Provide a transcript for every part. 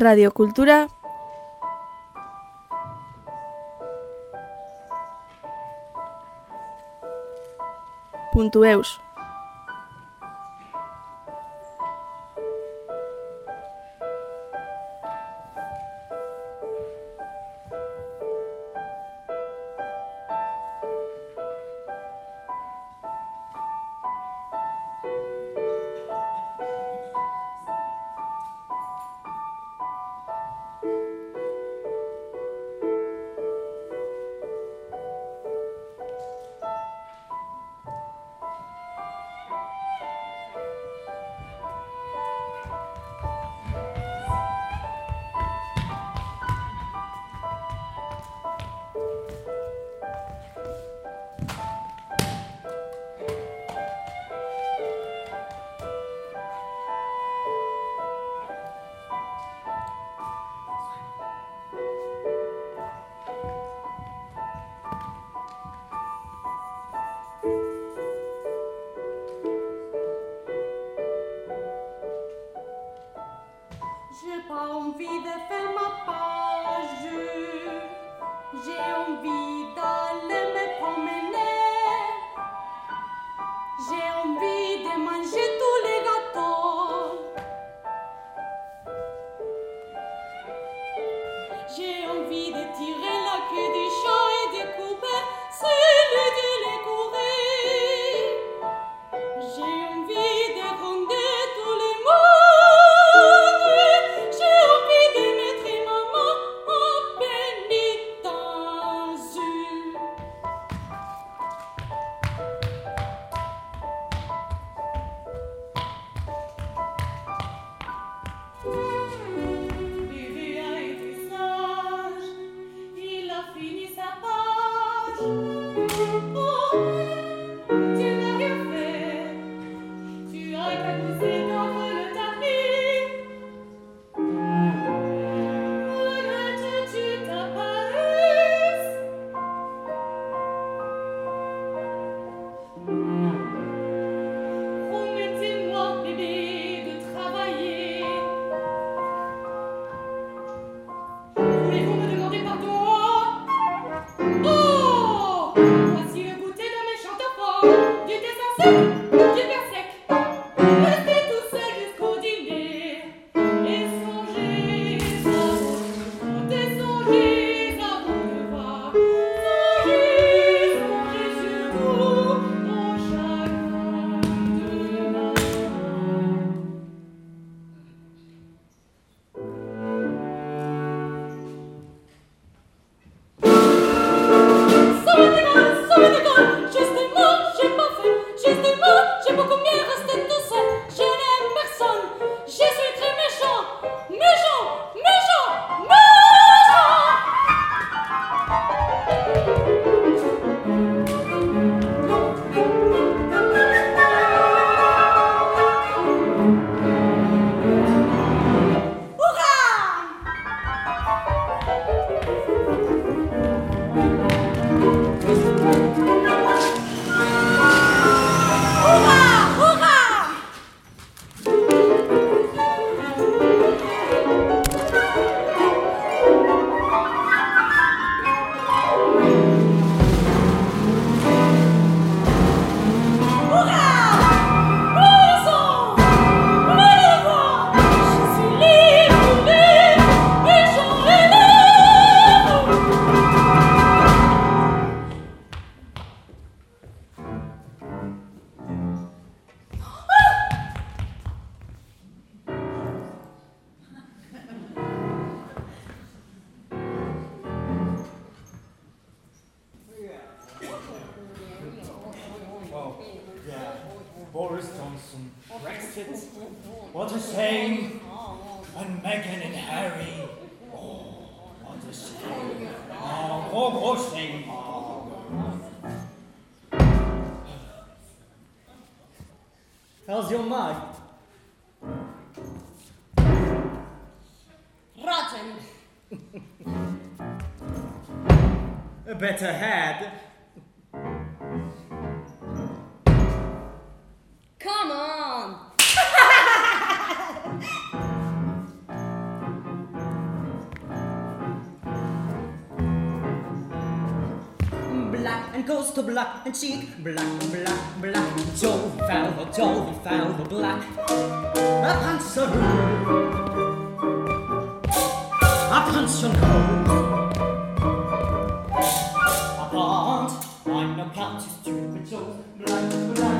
Radio Cultura. Punto Eu vit de manger robo sem How's your mug? Rotten. A better head. Goes to black and cheek. Black, black, black. Joe fell, Joe fell, the black. A pension. A pension A pond. I'm no count, stupid Joe. Black, black,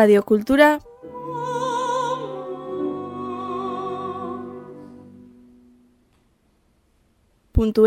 Radio Cultura. Punto